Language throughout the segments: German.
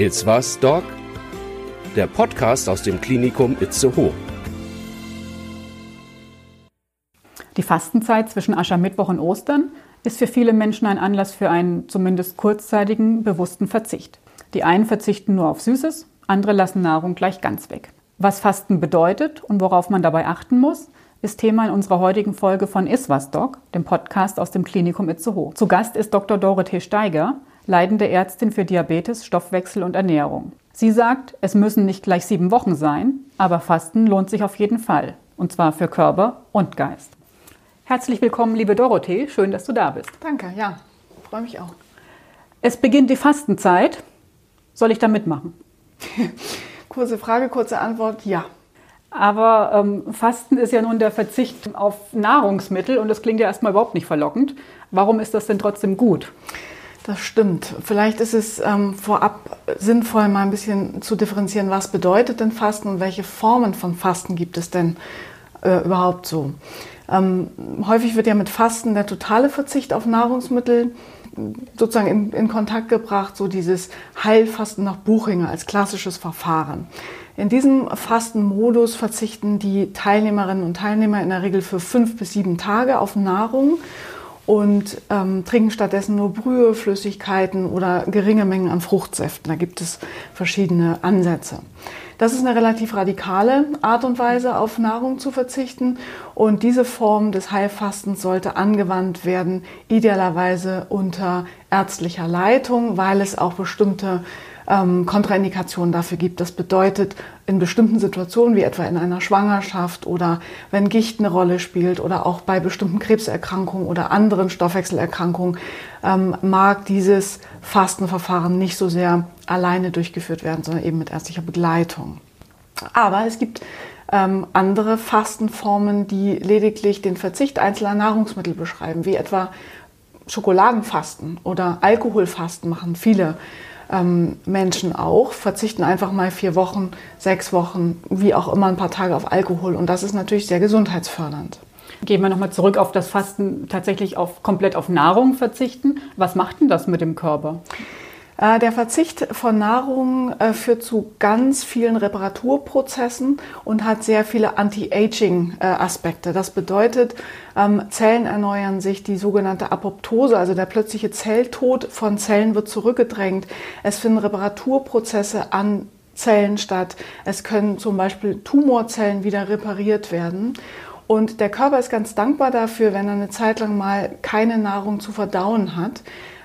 It's was, Doc? Der Podcast aus dem Klinikum Itzehoe. Die Fastenzeit zwischen Aschermittwoch und Ostern ist für viele Menschen ein Anlass für einen zumindest kurzzeitigen, bewussten Verzicht. Die einen verzichten nur auf Süßes, andere lassen Nahrung gleich ganz weg. Was Fasten bedeutet und worauf man dabei achten muss, ist Thema in unserer heutigen Folge von Iswas Doc, dem Podcast aus dem Klinikum Itzehoe. Zu Gast ist Dr. Dorothee Steiger, leitende Ärztin für Diabetes, Stoffwechsel und Ernährung. Sie sagt, es müssen nicht gleich sieben Wochen sein, aber Fasten lohnt sich auf jeden Fall. Und zwar für Körper und Geist. Herzlich willkommen, liebe Dorothee. Schön, dass du da bist. Danke, ja. Freue mich auch. Es beginnt die Fastenzeit. Soll ich da mitmachen? kurze Frage, kurze Antwort, ja. Aber ähm, Fasten ist ja nun der Verzicht auf Nahrungsmittel und das klingt ja erstmal überhaupt nicht verlockend. Warum ist das denn trotzdem gut? Das stimmt. Vielleicht ist es ähm, vorab sinnvoll, mal ein bisschen zu differenzieren, was bedeutet denn Fasten und welche Formen von Fasten gibt es denn äh, überhaupt so. Ähm, häufig wird ja mit Fasten der totale Verzicht auf Nahrungsmittel sozusagen in, in Kontakt gebracht, so dieses Heilfasten nach Buchinger als klassisches Verfahren. In diesem Fastenmodus verzichten die Teilnehmerinnen und Teilnehmer in der Regel für fünf bis sieben Tage auf Nahrung und ähm, trinken stattdessen nur Brühe, Flüssigkeiten oder geringe Mengen an Fruchtsäften. Da gibt es verschiedene Ansätze. Das ist eine relativ radikale Art und Weise, auf Nahrung zu verzichten. Und diese Form des Heilfastens sollte angewandt werden, idealerweise unter ärztlicher Leitung, weil es auch bestimmte ähm, Kontraindikationen dafür gibt. Das bedeutet, in bestimmten Situationen, wie etwa in einer Schwangerschaft oder wenn Gicht eine Rolle spielt oder auch bei bestimmten Krebserkrankungen oder anderen Stoffwechselerkrankungen, ähm, mag dieses Fastenverfahren nicht so sehr alleine durchgeführt werden, sondern eben mit ärztlicher Begleitung. Aber es gibt ähm, andere Fastenformen, die lediglich den Verzicht einzelner Nahrungsmittel beschreiben, wie etwa Schokoladenfasten oder Alkoholfasten machen viele ähm, Menschen auch, verzichten einfach mal vier Wochen, sechs Wochen, wie auch immer ein paar Tage auf Alkohol. Und das ist natürlich sehr gesundheitsfördernd. Gehen wir nochmal zurück auf das Fasten, tatsächlich auf, komplett auf Nahrung verzichten. Was macht denn das mit dem Körper? Äh, der Verzicht von Nahrung äh, führt zu ganz vielen Reparaturprozessen und hat sehr viele Anti-Aging-Aspekte. Das bedeutet, ähm, Zellen erneuern sich, die sogenannte Apoptose, also der plötzliche Zelltod von Zellen wird zurückgedrängt. Es finden Reparaturprozesse an Zellen statt. Es können zum Beispiel Tumorzellen wieder repariert werden. Und der Körper ist ganz dankbar dafür, wenn er eine Zeit lang mal keine Nahrung zu verdauen hat,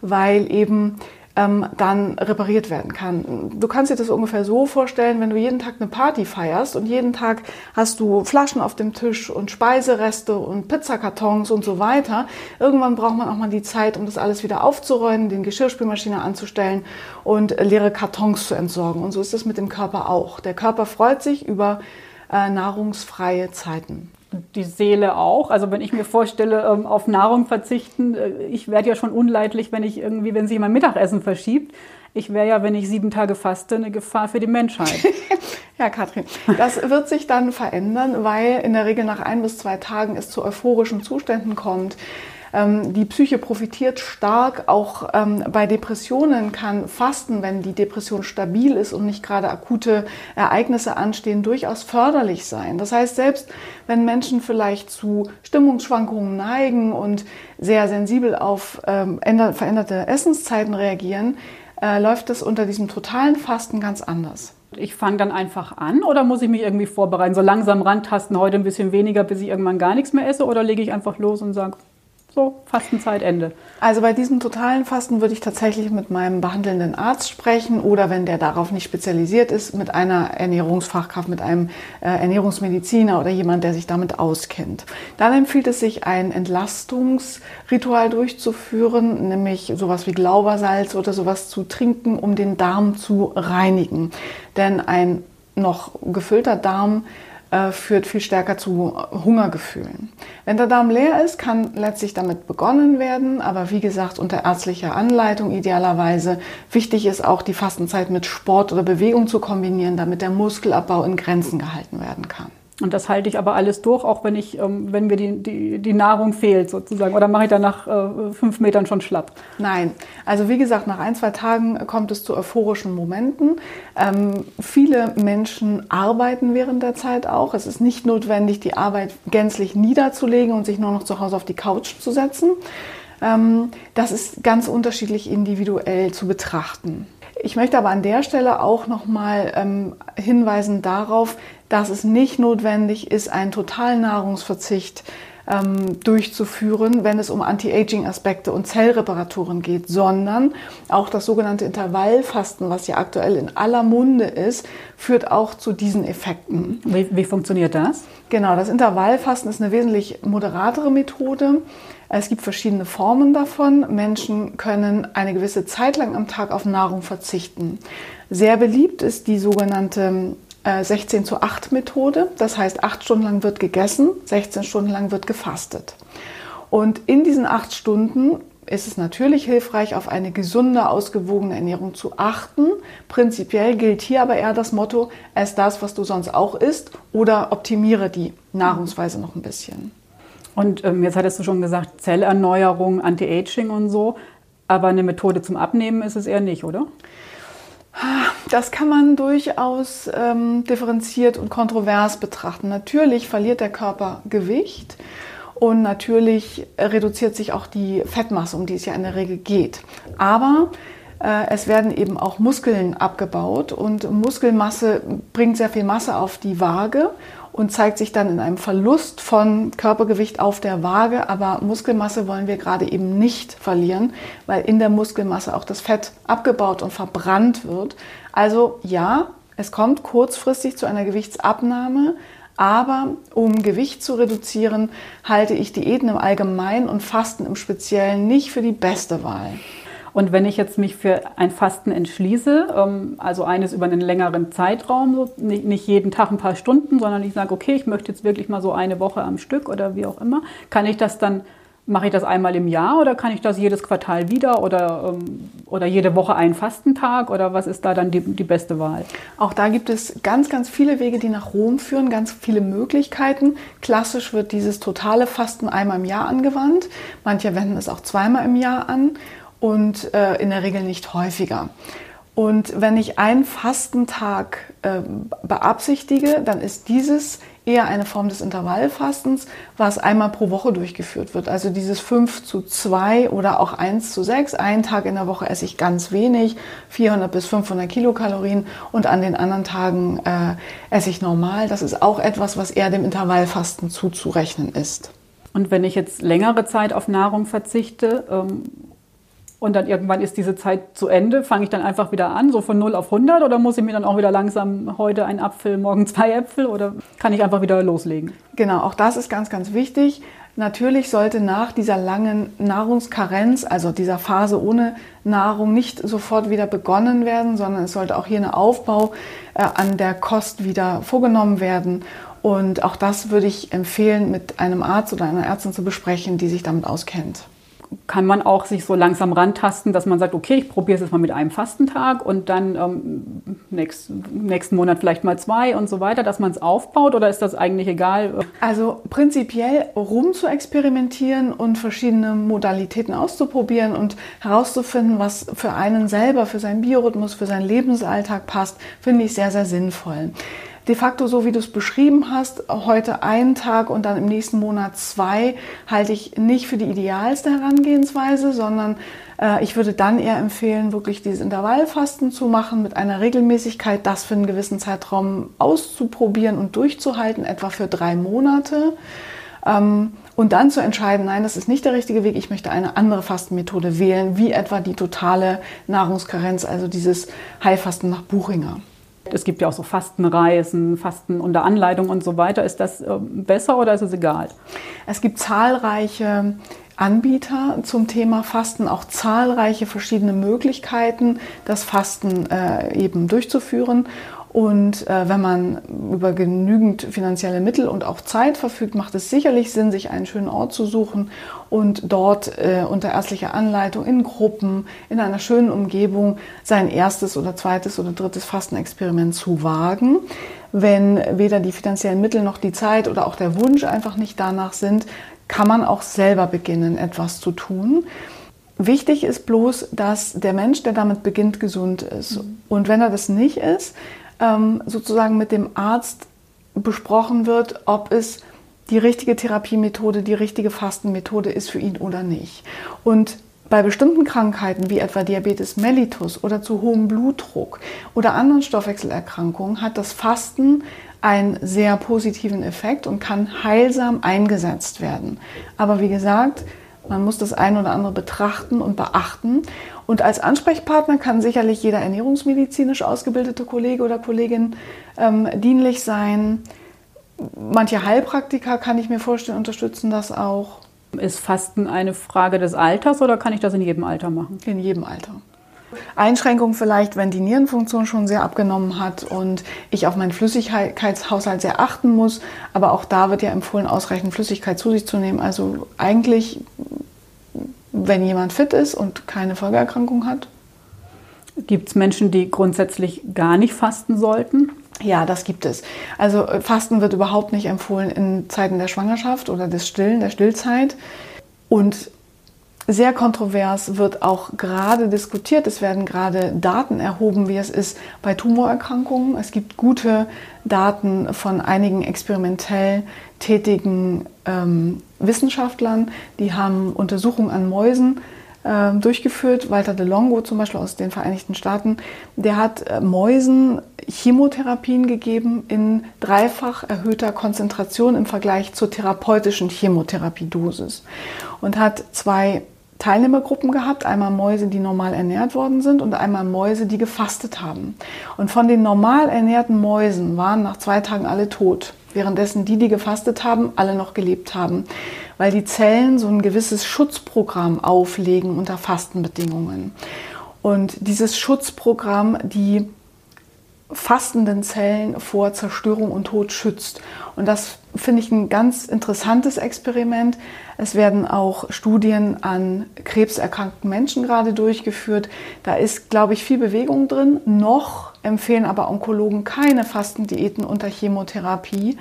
weil eben ähm, dann repariert werden kann. Du kannst dir das ungefähr so vorstellen, wenn du jeden Tag eine Party feierst und jeden Tag hast du Flaschen auf dem Tisch und Speisereste und Pizzakartons und so weiter. Irgendwann braucht man auch mal die Zeit, um das alles wieder aufzuräumen, den Geschirrspülmaschine anzustellen und leere Kartons zu entsorgen. Und so ist es mit dem Körper auch. Der Körper freut sich über äh, nahrungsfreie Zeiten die Seele auch. Also wenn ich mir vorstelle, ähm, auf Nahrung verzichten, äh, ich werde ja schon unleidlich, wenn ich irgendwie, wenn sich mein Mittagessen verschiebt. Ich wäre ja, wenn ich sieben Tage faste, eine Gefahr für die Menschheit. ja, Katrin, das wird sich dann verändern, weil in der Regel nach ein bis zwei Tagen es zu euphorischen Zuständen kommt. Ähm, die Psyche profitiert stark. Auch ähm, bei Depressionen kann Fasten, wenn die Depression stabil ist und nicht gerade akute Ereignisse anstehen, durchaus förderlich sein. Das heißt, selbst wenn Menschen vielleicht zu Stimmungsschwankungen neigen und sehr sensibel auf ähm, veränderte Essenszeiten reagieren, äh, läuft es unter diesem totalen Fasten ganz anders ich fange dann einfach an oder muss ich mich irgendwie vorbereiten? So langsam rantasten, heute ein bisschen weniger, bis ich irgendwann gar nichts mehr esse oder lege ich einfach los und sage, so, Fastenzeitende. Also bei diesem totalen Fasten würde ich tatsächlich mit meinem behandelnden Arzt sprechen oder wenn der darauf nicht spezialisiert ist, mit einer Ernährungsfachkraft, mit einem äh, Ernährungsmediziner oder jemand, der sich damit auskennt. Dann empfiehlt es sich, ein Entlastungsritual durchzuführen, nämlich sowas wie Glaubersalz oder sowas zu trinken, um den Darm zu reinigen. Denn ein noch gefüllter Darm äh, führt viel stärker zu Hungergefühlen. Wenn der Darm leer ist, kann letztlich damit begonnen werden, aber wie gesagt unter ärztlicher Anleitung idealerweise. Wichtig ist auch die Fastenzeit mit Sport oder Bewegung zu kombinieren, damit der Muskelabbau in Grenzen gehalten werden kann. Und das halte ich aber alles durch, auch wenn ich, ähm, wenn mir die, die, die Nahrung fehlt sozusagen. Oder mache ich dann nach äh, fünf Metern schon schlapp? Nein. Also wie gesagt, nach ein, zwei Tagen kommt es zu euphorischen Momenten. Ähm, viele Menschen arbeiten während der Zeit auch. Es ist nicht notwendig, die Arbeit gänzlich niederzulegen und sich nur noch zu Hause auf die Couch zu setzen. Ähm, das ist ganz unterschiedlich individuell zu betrachten. Ich möchte aber an der Stelle auch nochmal ähm, hinweisen darauf, dass es nicht notwendig ist, einen Totalnahrungsverzicht ähm, durchzuführen, wenn es um Anti-Aging-Aspekte und Zellreparaturen geht, sondern auch das sogenannte Intervallfasten, was ja aktuell in aller Munde ist, führt auch zu diesen Effekten. Wie, wie funktioniert das? Genau, das Intervallfasten ist eine wesentlich moderatere Methode. Es gibt verschiedene Formen davon. Menschen können eine gewisse Zeit lang am Tag auf Nahrung verzichten. Sehr beliebt ist die sogenannte 16 äh, zu 8 Methode. Das heißt, 8 Stunden lang wird gegessen, 16 Stunden lang wird gefastet. Und in diesen 8 Stunden ist es natürlich hilfreich, auf eine gesunde, ausgewogene Ernährung zu achten. Prinzipiell gilt hier aber eher das Motto, ess das, was du sonst auch isst oder optimiere die Nahrungsweise noch ein bisschen. Und ähm, jetzt hattest du schon gesagt, Zellerneuerung, Anti-Aging und so. Aber eine Methode zum Abnehmen ist es eher nicht, oder? Das kann man durchaus ähm, differenziert und kontrovers betrachten. Natürlich verliert der Körper Gewicht und natürlich reduziert sich auch die Fettmasse, um die es ja in der Regel geht. Aber äh, es werden eben auch Muskeln abgebaut und Muskelmasse bringt sehr viel Masse auf die Waage und zeigt sich dann in einem Verlust von Körpergewicht auf der Waage. Aber Muskelmasse wollen wir gerade eben nicht verlieren, weil in der Muskelmasse auch das Fett abgebaut und verbrannt wird. Also ja, es kommt kurzfristig zu einer Gewichtsabnahme, aber um Gewicht zu reduzieren, halte ich Diäten im Allgemeinen und Fasten im Speziellen nicht für die beste Wahl. Und wenn ich jetzt mich für ein Fasten entschließe, ähm, also eines über einen längeren Zeitraum, nicht jeden Tag ein paar Stunden, sondern ich sage, okay, ich möchte jetzt wirklich mal so eine Woche am Stück oder wie auch immer, kann ich das dann Mache ich das einmal im Jahr oder kann ich das jedes Quartal wieder oder, ähm, oder jede Woche einen Fastentag oder was ist da dann die, die beste Wahl? Auch da gibt es ganz, ganz viele Wege, die nach Rom führen, ganz viele Möglichkeiten. Klassisch wird dieses totale Fasten einmal im Jahr angewandt. Manche wenden es auch zweimal im Jahr an und äh, in der Regel nicht häufiger. Und wenn ich einen Fastentag äh, beabsichtige, dann ist dieses eher eine Form des Intervallfastens, was einmal pro Woche durchgeführt wird. Also dieses 5 zu 2 oder auch 1 zu 6. Einen Tag in der Woche esse ich ganz wenig, 400 bis 500 Kilokalorien und an den anderen Tagen äh, esse ich normal. Das ist auch etwas, was eher dem Intervallfasten zuzurechnen ist. Und wenn ich jetzt längere Zeit auf Nahrung verzichte, ähm und dann irgendwann ist diese Zeit zu Ende. Fange ich dann einfach wieder an, so von 0 auf 100 oder muss ich mir dann auch wieder langsam heute einen Apfel, morgen zwei Äpfel oder kann ich einfach wieder loslegen? Genau, auch das ist ganz, ganz wichtig. Natürlich sollte nach dieser langen Nahrungskarenz, also dieser Phase ohne Nahrung, nicht sofort wieder begonnen werden, sondern es sollte auch hier ein Aufbau äh, an der Kost wieder vorgenommen werden. Und auch das würde ich empfehlen, mit einem Arzt oder einer Ärztin zu besprechen, die sich damit auskennt kann man auch sich so langsam rantasten, dass man sagt, okay, ich probiere es jetzt mal mit einem Fastentag und dann ähm, nächst, nächsten Monat vielleicht mal zwei und so weiter, dass man es aufbaut oder ist das eigentlich egal? Also prinzipiell rum zu experimentieren und verschiedene Modalitäten auszuprobieren und herauszufinden, was für einen selber, für seinen Biorhythmus, für seinen Lebensalltag passt, finde ich sehr, sehr sinnvoll de facto so, wie du es beschrieben hast, heute einen Tag und dann im nächsten Monat zwei, halte ich nicht für die idealste Herangehensweise, sondern äh, ich würde dann eher empfehlen, wirklich dieses Intervallfasten zu machen mit einer Regelmäßigkeit, das für einen gewissen Zeitraum auszuprobieren und durchzuhalten, etwa für drei Monate. Ähm, und dann zu entscheiden, nein, das ist nicht der richtige Weg, ich möchte eine andere Fastenmethode wählen, wie etwa die totale Nahrungskarenz, also dieses Heilfasten nach Buchinger. Es gibt ja auch so Fastenreisen, Fasten unter Anleitung und so weiter. Ist das ähm, besser oder ist es egal? Es gibt zahlreiche Anbieter zum Thema Fasten, auch zahlreiche verschiedene Möglichkeiten, das Fasten äh, eben durchzuführen. Und äh, wenn man über genügend finanzielle Mittel und auch Zeit verfügt, macht es sicherlich Sinn, sich einen schönen Ort zu suchen und dort äh, unter ärztlicher Anleitung in Gruppen, in einer schönen Umgebung sein erstes oder zweites oder drittes Fastenexperiment zu wagen. Wenn weder die finanziellen Mittel noch die Zeit oder auch der Wunsch einfach nicht danach sind, kann man auch selber beginnen, etwas zu tun. Wichtig ist bloß, dass der Mensch, der damit beginnt, gesund ist. Mhm. Und wenn er das nicht ist, ähm, sozusagen mit dem Arzt besprochen wird, ob es die richtige Therapiemethode, die richtige Fastenmethode ist für ihn oder nicht. Und bei bestimmten Krankheiten wie etwa Diabetes mellitus oder zu hohem Blutdruck oder anderen Stoffwechselerkrankungen hat das Fasten einen sehr positiven Effekt und kann heilsam eingesetzt werden. Aber wie gesagt, man muss das ein oder andere betrachten und beachten. Und als Ansprechpartner kann sicherlich jeder ernährungsmedizinisch ausgebildete Kollege oder Kollegin ähm, dienlich sein. Manche Heilpraktiker, kann ich mir vorstellen, unterstützen das auch. Ist Fasten eine Frage des Alters oder kann ich das in jedem Alter machen? In jedem Alter. Einschränkungen vielleicht, wenn die Nierenfunktion schon sehr abgenommen hat und ich auf meinen Flüssigkeitshaushalt sehr achten muss. Aber auch da wird ja empfohlen, ausreichend Flüssigkeit zu sich zu nehmen. Also eigentlich, wenn jemand fit ist und keine Folgeerkrankung hat. Gibt es Menschen, die grundsätzlich gar nicht fasten sollten? Ja, das gibt es. Also äh, Fasten wird überhaupt nicht empfohlen in Zeiten der Schwangerschaft oder des Stillen, der Stillzeit. Und sehr kontrovers wird auch gerade diskutiert. Es werden gerade Daten erhoben, wie es ist bei Tumorerkrankungen. Es gibt gute Daten von einigen experimentell tätigen ähm, Wissenschaftlern, die haben Untersuchungen an Mäusen äh, durchgeführt. Walter de Longo zum Beispiel aus den Vereinigten Staaten, der hat äh, Mäusen Chemotherapien gegeben in dreifach erhöhter Konzentration im Vergleich zur therapeutischen Chemotherapiedosis und hat zwei Teilnehmergruppen gehabt, einmal Mäuse, die normal ernährt worden sind und einmal Mäuse, die gefastet haben. Und von den normal ernährten Mäusen waren nach zwei Tagen alle tot, währenddessen die, die gefastet haben, alle noch gelebt haben, weil die Zellen so ein gewisses Schutzprogramm auflegen unter Fastenbedingungen. Und dieses Schutzprogramm, die fastenden Zellen vor Zerstörung und Tod schützt. Und das finde ich ein ganz interessantes Experiment. Es werden auch Studien an krebserkrankten Menschen gerade durchgeführt. Da ist, glaube ich, viel Bewegung drin. Noch empfehlen aber Onkologen keine Fastendiäten unter Chemotherapie.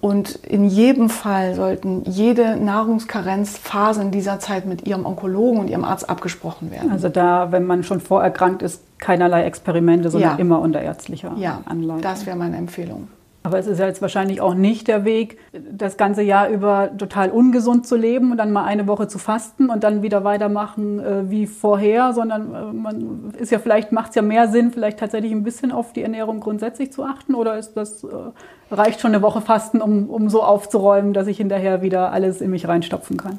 Und in jedem Fall sollten jede Nahrungskarenzphase in dieser Zeit mit Ihrem Onkologen und Ihrem Arzt abgesprochen werden. Also da, wenn man schon vorerkrankt ist, keinerlei Experimente, sondern ja. immer unter ärztlicher ja, Anleitung. Das wäre meine Empfehlung. Aber es ist ja jetzt wahrscheinlich auch nicht der Weg, das ganze Jahr über total ungesund zu leben und dann mal eine Woche zu fasten und dann wieder weitermachen äh, wie vorher, sondern äh, man ist ja vielleicht, macht es ja mehr Sinn, vielleicht tatsächlich ein bisschen auf die Ernährung grundsätzlich zu achten oder ist das, äh, reicht schon eine Woche Fasten, um, um so aufzuräumen, dass ich hinterher wieder alles in mich reinstopfen kann?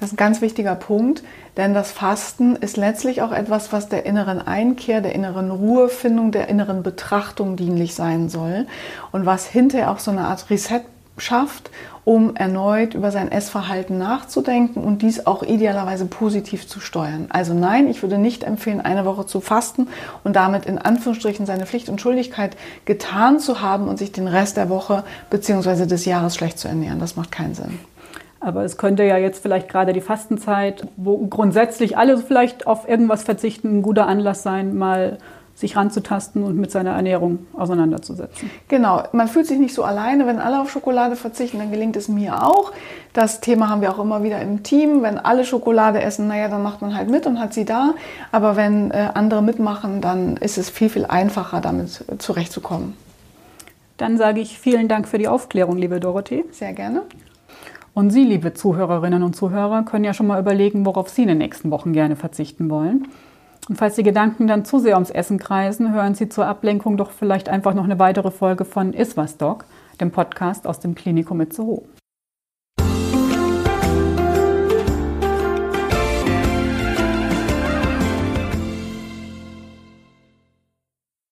Das ist ein ganz wichtiger Punkt, denn das Fasten ist letztlich auch etwas, was der inneren Einkehr, der inneren Ruhefindung, der inneren Betrachtung dienlich sein soll und was hinterher auch so eine Art Reset schafft, um erneut über sein Essverhalten nachzudenken und dies auch idealerweise positiv zu steuern. Also nein, ich würde nicht empfehlen, eine Woche zu fasten und damit in Anführungsstrichen seine Pflicht und Schuldigkeit getan zu haben und sich den Rest der Woche bzw. des Jahres schlecht zu ernähren. Das macht keinen Sinn. Aber es könnte ja jetzt vielleicht gerade die Fastenzeit, wo grundsätzlich alle vielleicht auf irgendwas verzichten, ein guter Anlass sein, mal sich ranzutasten und mit seiner Ernährung auseinanderzusetzen. Genau, man fühlt sich nicht so alleine, wenn alle auf Schokolade verzichten, dann gelingt es mir auch. Das Thema haben wir auch immer wieder im Team. Wenn alle Schokolade essen, naja, dann macht man halt mit und hat sie da. Aber wenn äh, andere mitmachen, dann ist es viel, viel einfacher, damit zurechtzukommen. Dann sage ich vielen Dank für die Aufklärung, liebe Dorothee. Sehr gerne. Und Sie, liebe Zuhörerinnen und Zuhörer, können ja schon mal überlegen, worauf Sie in den nächsten Wochen gerne verzichten wollen. Und falls die Gedanken dann zu sehr ums Essen kreisen, hören Sie zur Ablenkung doch vielleicht einfach noch eine weitere Folge von Iswas Doc, dem Podcast aus dem Klinikum Itzehoe.